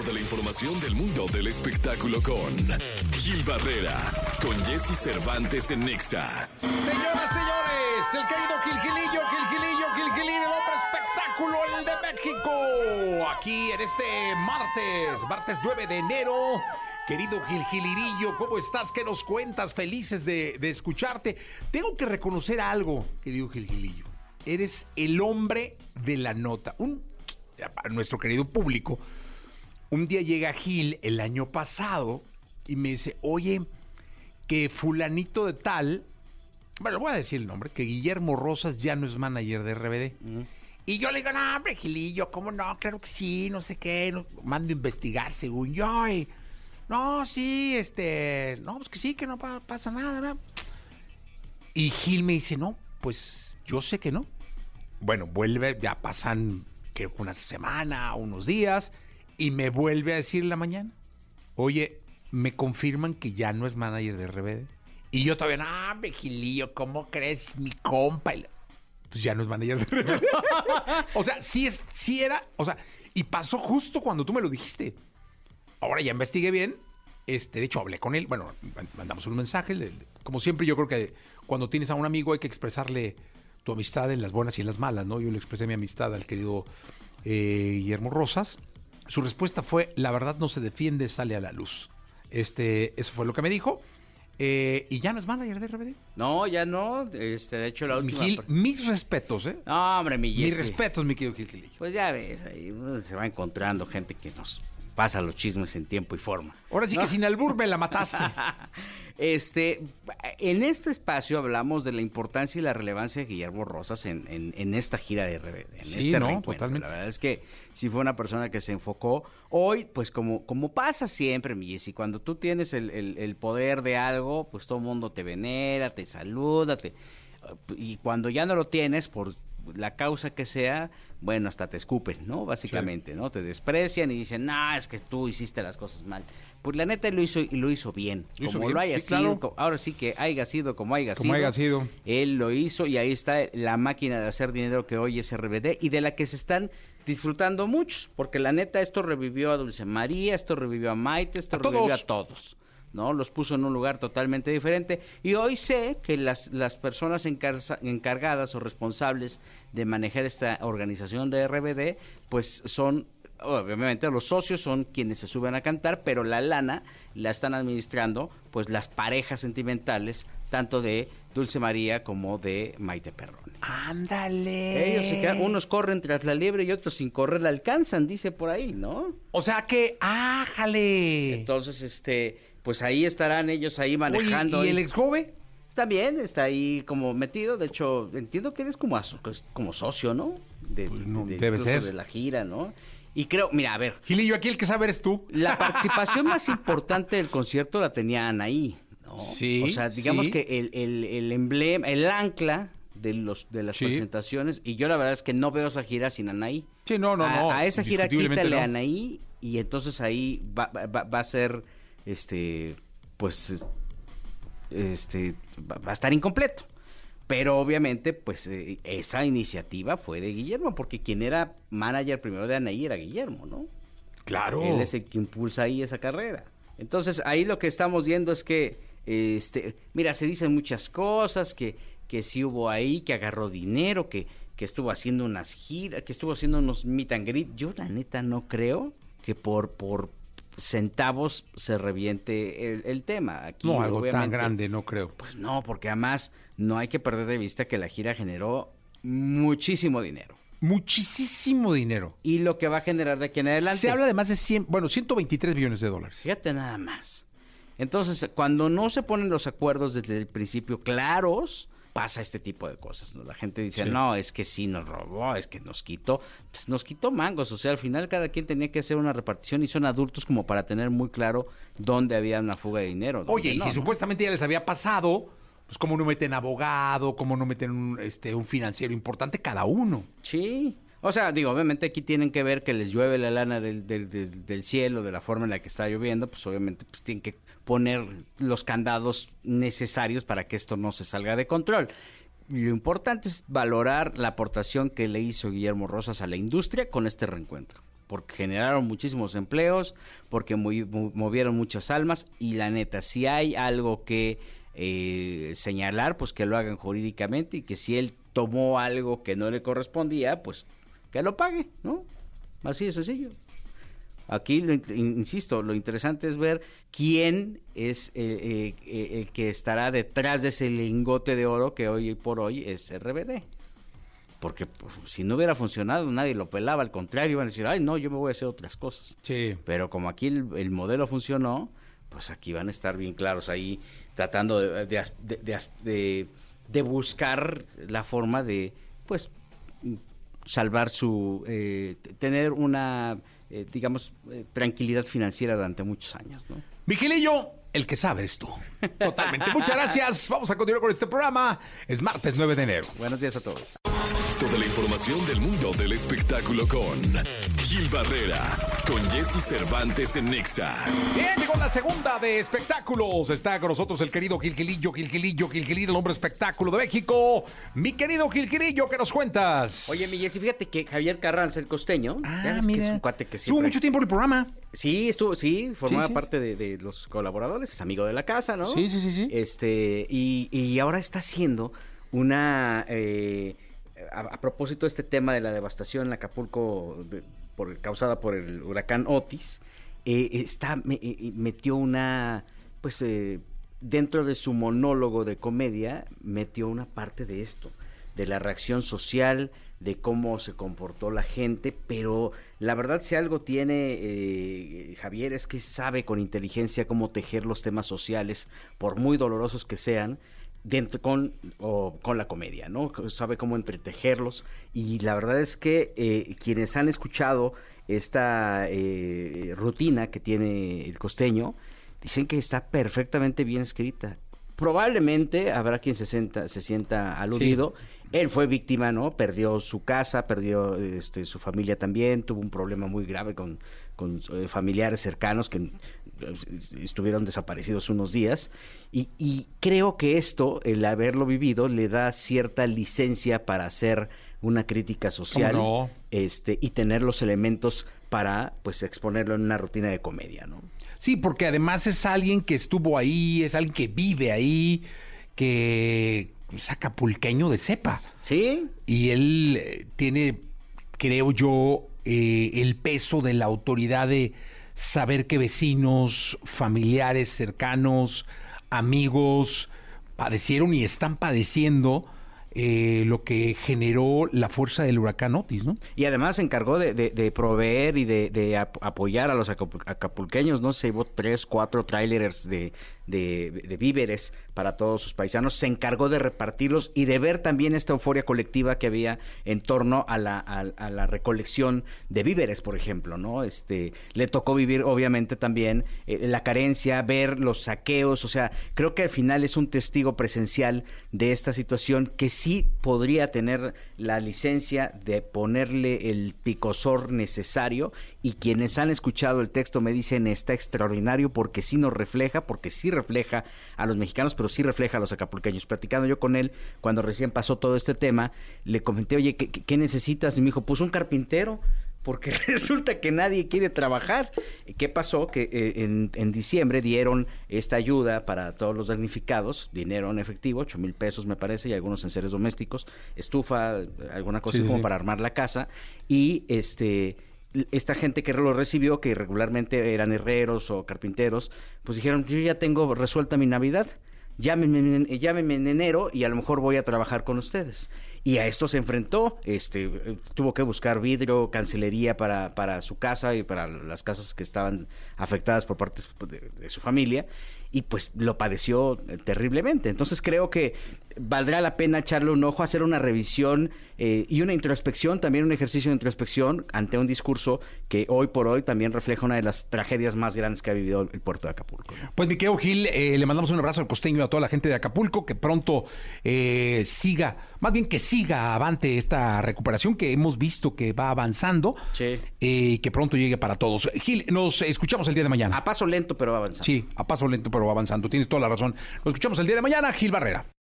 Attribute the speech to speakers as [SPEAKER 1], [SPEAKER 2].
[SPEAKER 1] de la información del mundo del espectáculo con Gil Barrera, con Jesse Cervantes en Nexa.
[SPEAKER 2] Señoras, señores, el querido Gilgilillo, Gilgilillo, Gilgilín, el hombre espectáculo, el de México. Aquí en este martes, martes 9 de enero. Querido Gilgilirillo, ¿cómo estás? ¿Qué nos cuentas? Felices de, de escucharte. Tengo que reconocer algo, querido Gilgilillo. Eres el hombre de la nota. Un, nuestro querido público, un día llega Gil el año pasado y me dice, oye, que fulanito de tal, bueno, voy a decir el nombre, que Guillermo Rosas ya no es manager de RBD. Y yo le digo, no, hombre, Gilillo, ¿cómo no? Claro que sí, no sé qué, no- mando a investigar según yo. y, no, sí, este, no, pues que sí, que no pa- pasa nada, ¿no? Y Gil me dice, no, pues yo sé que no. Bueno, vuelve, ya pasan, creo que una semana, unos días, y me vuelve a decir en la mañana, oye, me confirman que ya no es manager de RBD. Y yo todavía, no, hombre, Gilillo, ¿cómo crees? Mi compa. Pues ya no es manager de RBD. o sea, sí, es, sí era, o sea, y pasó justo cuando tú me lo dijiste. Ahora ya investigué bien. Este, de hecho, hablé con él. Bueno, man- mandamos un mensaje. Como siempre, yo creo que cuando tienes a un amigo hay que expresarle tu amistad en las buenas y en las malas, ¿no? Yo le expresé mi amistad al querido eh, Guillermo Rosas. Su respuesta fue: La verdad no se defiende, sale a la luz. Este, eso fue lo que me dijo. Eh, y ya no es manager de RBD.
[SPEAKER 3] No, ya no. Este, de hecho, la última.
[SPEAKER 2] Gil, mis respetos, ¿eh?
[SPEAKER 3] No, hombre, mi
[SPEAKER 2] Mis respetos, mi querido Gil Gilillo.
[SPEAKER 3] Pues ya ves, ahí se va encontrando gente que nos pasa los chismes en tiempo y forma.
[SPEAKER 2] Ahora sí
[SPEAKER 3] ¿no?
[SPEAKER 2] que sin albur me la mataste.
[SPEAKER 3] Este, en este espacio hablamos de la importancia y la relevancia de Guillermo Rosas en, en- en esta gira de RBD, en
[SPEAKER 2] Sí,
[SPEAKER 3] este
[SPEAKER 2] no, totalmente.
[SPEAKER 3] La verdad es que sí fue una persona que se enfocó. Hoy, pues como, como pasa siempre, mi Jessy, cuando tú tienes el, el- el poder de algo, pues todo el mundo te venera, te saluda, te- y cuando ya no lo tienes, por la causa que sea, bueno, hasta te escupen, ¿no? Básicamente, ¿no? Te desprecian y dicen, no, es que tú hiciste las cosas mal. Pues la neta lo hizo y lo hizo bien.
[SPEAKER 2] Lo hizo
[SPEAKER 3] como
[SPEAKER 2] bien,
[SPEAKER 3] lo haya
[SPEAKER 2] sí,
[SPEAKER 3] sido,
[SPEAKER 2] claro.
[SPEAKER 3] ahora sí que haya sido como haya
[SPEAKER 2] Como
[SPEAKER 3] sido.
[SPEAKER 2] haya sido.
[SPEAKER 3] Él lo hizo y ahí está la máquina de hacer dinero que hoy es RBD y de la que se están disfrutando muchos, porque la neta esto revivió a Dulce María, esto revivió a Maite, esto
[SPEAKER 2] A
[SPEAKER 3] revivió
[SPEAKER 2] todos.
[SPEAKER 3] a todos. ¿No? Los puso en un lugar totalmente diferente. Y hoy sé que las, las personas encargadas o responsables de manejar esta organización de RBD, pues son, obviamente los socios son quienes se suben a cantar, pero la lana la están administrando pues las parejas sentimentales, tanto de Dulce María como de Maite Perrone.
[SPEAKER 2] Ándale.
[SPEAKER 3] Ellos se quedan, unos corren tras la liebre y otros sin correr la alcanzan, dice por ahí, ¿no?
[SPEAKER 2] O sea que, ájale.
[SPEAKER 3] Entonces, este, pues ahí estarán ellos ahí manejando.
[SPEAKER 2] Oye, ¿y el ex joven?
[SPEAKER 3] También está ahí como metido. De hecho, entiendo que eres como, aso- como socio, ¿no? De,
[SPEAKER 2] Pues no,
[SPEAKER 3] de-
[SPEAKER 2] debe ser.
[SPEAKER 3] De la gira, ¿no? Y creo, mira, a ver,
[SPEAKER 2] Gilillo, aquí el que sabe eres tú.
[SPEAKER 3] la participación más importante del concierto la tenía Anaí, ¿no?
[SPEAKER 2] Sí,
[SPEAKER 3] O sea, digamos
[SPEAKER 2] sí.
[SPEAKER 3] que el, el- el emblema, el ancla de los de las
[SPEAKER 2] Sí.
[SPEAKER 3] presentaciones, y yo la verdad es que no veo esa gira sin Anaí.
[SPEAKER 2] Sí, no, no,
[SPEAKER 3] a,
[SPEAKER 2] no,
[SPEAKER 3] A esa gira quítale a. Anaí y entonces ahí va, va- va a ser, este, pues, este, va, a estar incompleto. Pero obviamente, pues eh, esa iniciativa fue de Guillermo, porque quien era manager primero de Anaí era Guillermo, ¿no?
[SPEAKER 2] Claro.
[SPEAKER 3] Él es el que impulsa ahí esa carrera. Entonces, ahí lo que estamos viendo es que, este, mira, se dicen muchas cosas, que, que sí hubo ahí, que agarró dinero, que, que estuvo haciendo unas giras, que estuvo haciendo unos meet and greet. Yo, la neta, no creo que por, por centavos se reviente el, el tema. Aquí,
[SPEAKER 2] No, algo tan grande, no creo.
[SPEAKER 3] Pues no, porque además no hay que perder de vista que la gira generó muchísimo dinero.
[SPEAKER 2] Muchísimo dinero.
[SPEAKER 3] Y lo que va a generar de aquí en adelante.
[SPEAKER 2] Se habla de más de 100, bueno, 123 millones de dólares.
[SPEAKER 3] Fíjate nada más. Entonces, cuando no se ponen los acuerdos desde el principio claros, pasa este tipo de cosas. ¿no? La gente dice,
[SPEAKER 2] Sí.
[SPEAKER 3] no, es que sí nos robó, es que nos quitó. Pues nos quitó mangos. O sea, al final cada quien tenía que hacer una repartición y son adultos como para tener muy claro dónde había una fuga de dinero.
[SPEAKER 2] Oye, y si
[SPEAKER 3] ¿no?
[SPEAKER 2] supuestamente ya les había pasado, pues cómo no meten abogado, cómo no meten un, este, un financiero importante cada uno.
[SPEAKER 3] Sí. O sea, digo, obviamente aquí tienen que ver que les llueve la lana del, del- del- del cielo, de la forma en la que está lloviendo, pues obviamente pues tienen que poner los candados necesarios para que esto no se salga de control. Lo importante es valorar la aportación que le hizo Guillermo Rosas a la industria con este reencuentro. porque generaron muchísimos empleos, porque movieron muchas almas y la neta, si hay algo que eh, señalar, pues que lo hagan jurídicamente y que si él tomó algo que no le correspondía, pues que lo pague, ¿no? Así de sencillo. Aquí, insisto, lo interesante es ver quién es eh, eh, el que estará detrás de ese lingote de oro que hoy por hoy es RBD. Porque pues, si no hubiera funcionado, nadie lo pelaba, al contrario, iban a decir, ay, no, yo me voy a hacer otras cosas.
[SPEAKER 2] Sí.
[SPEAKER 3] Pero como aquí el, modelo funcionó, pues aquí van a estar bien claros ahí, tratando de, de, buscar la forma de, pues, salvar su, eh, tener una eh, digamos, eh, tranquilidad financiera durante muchos años. ¿no?
[SPEAKER 2] Vigilillo, el que sabe es tú. Totalmente. Muchas gracias. Vamos a continuar con este programa. Es martes 9 de enero.
[SPEAKER 3] Buenos días a todos.
[SPEAKER 1] Toda la información del mundo del espectáculo con Gil Barrera, con Jesse Cervantes en Nexa.
[SPEAKER 2] Bien, llegó la segunda de espectáculos. Está con nosotros el querido Gilquilillo, Gilquilillo, Gilquilillo, el hombre espectáculo de México. Mi querido Gilquilillo, ¿qué nos cuentas?
[SPEAKER 3] Oye, mi Jesse, fíjate que Javier Carranza, el costeño,
[SPEAKER 2] ah, mira.
[SPEAKER 3] que es un cuate que
[SPEAKER 2] siempre... Estuvo mucho tiempo en el programa.
[SPEAKER 3] Sí, estuvo, sí, formaba parte de, los colaboradores, es amigo de la casa, ¿no?
[SPEAKER 2] Sí, sí, sí, sí.
[SPEAKER 3] Este, y, y ahora está haciendo una... Eh, a, propósito de este tema de la devastación en Acapulco causada por el huracán Otis, eh, está, eh, metió una, pues eh, dentro de su monólogo de comedia, metió una parte de esto, de la reacción social, de cómo se comportó la gente, pero la verdad si algo tiene Javier es que sabe con inteligencia cómo tejer los temas sociales, por muy dolorosos que sean, dentro con, con la comedia, ¿no? Sabe cómo entretejerlos y la verdad es que eh, quienes han escuchado esta eh, rutina que tiene el costeño dicen que está perfectamente bien escrita. Probablemente habrá quien se, sienta, se sienta aludido. Él fue víctima, ¿no? Perdió su casa, perdió este, su familia también, tuvo un problema muy grave con, con eh, familiares cercanos que estuvieron desaparecidos unos días y, creo que esto, el haberlo vivido, le da cierta licencia para hacer una crítica social este, y tener los elementos para pues exponerlo en una rutina de comedia, ¿no?
[SPEAKER 2] Sí, porque además es alguien que estuvo ahí, es alguien que vive ahí, que es acapulqueño de cepa.
[SPEAKER 3] Sí.
[SPEAKER 2] Y él eh, tiene, creo yo, eh, el peso de la autoridad de saber que vecinos, familiares cercanos, amigos padecieron y están padeciendo eh, lo que generó la fuerza del huracán Otis, ¿no?
[SPEAKER 3] Y además se encargó de, proveer y de, apoyar a los acapulqueños, ¿no? Se llevó tres, cuatro trailers de, víveres para todos sus paisanos, se encargó de repartirlos y de ver también esta euforia colectiva que había en torno a la, recolección de víveres, por ejemplo, ¿no? Este, le tocó vivir obviamente también eh, la carencia, ver los saqueos, o sea, creo que al final es un testigo presencial de esta situación que podría tener la licencia de ponerle el picosor necesario y quienes han escuchado el texto me dicen está extraordinario porque sí nos refleja, porque sí refleja a los mexicanos, pero sí refleja a los acapulqueños. Platicando yo con él cuando recién pasó todo este tema, le comenté, oye, ¿qué, necesitas? Y me dijo, pues un carpintero porque resulta que nadie quiere trabajar. ¿Qué pasó? Que eh, en, diciembre dieron esta ayuda para todos los damnificados, dinero en efectivo, ocho mil pesos me parece, y algunos en seres domésticos, estufa, alguna cosa como para armar la casa, y este esta gente que lo recibió, que regularmente eran herreros o carpinteros, pues dijeron, yo ya tengo resuelta mi Navidad, llámenme, llámenme en enero y a lo mejor voy a trabajar con ustedes. Y a esto se enfrentó, este, tuvo que buscar vidrio, cancelería para, para su casa y para las casas que estaban afectadas por parte de su familia y pues lo padeció eh, terriblemente. Entonces creo que valdrá la pena echarle un ojo, hacer una revisión eh, y una introspección, también un ejercicio de introspección ante un discurso que hoy por hoy también refleja una de las tragedias más grandes que ha vivido el puerto de Acapulco.
[SPEAKER 2] Pues Miquel Gil, eh, le mandamos un abrazo al costeño y a toda la gente de Acapulco, que pronto siga, más bien que avante esta recuperación que hemos visto que va avanzando y que pronto llegue para todos. Gil, nos escuchamos el día de mañana.
[SPEAKER 3] A paso lento, pero va avanzando.
[SPEAKER 2] Sí, a paso lento, pero avanzando. Tienes toda la razón. Nos escuchamos el día de mañana, Gil Barrera.